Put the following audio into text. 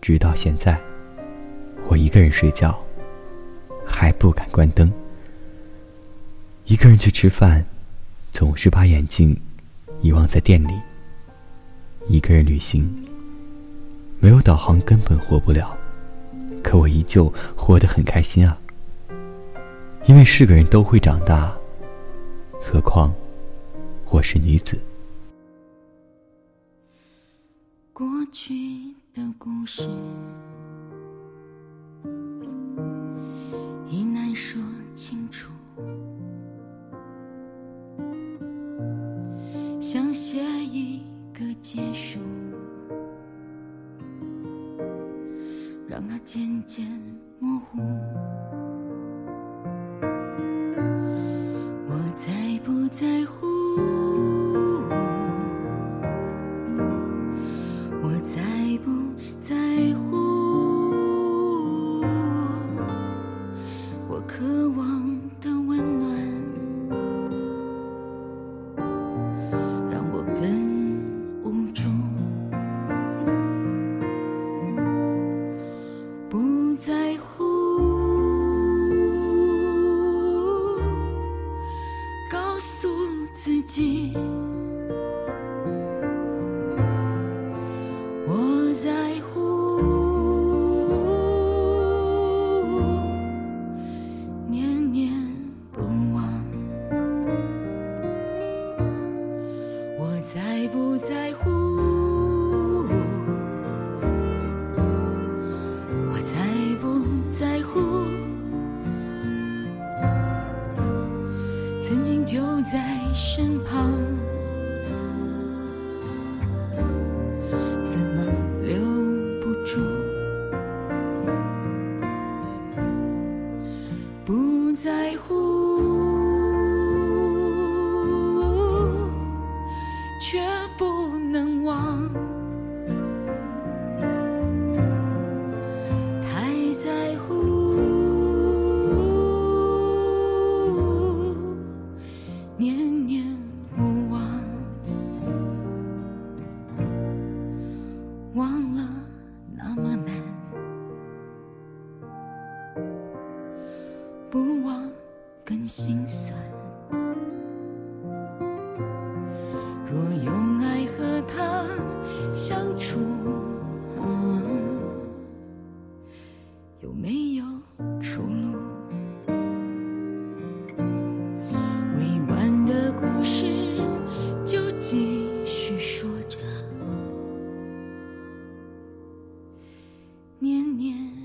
直到现在，我一个人睡觉，还不敢关灯。一个人去吃饭，总是把眼镜遗忘在店里。一个人旅行，没有导航根本活不了，可我依旧活得很开心啊。因为是个人都会长大，何况我是女子。过去的故事。已难说清楚，想写一个结束，让它渐渐模糊。告诉自己。我在乎，念念不忘。我在不在乎？身旁。忘了那么难。不忘更心酸。若用爱和他相处年年。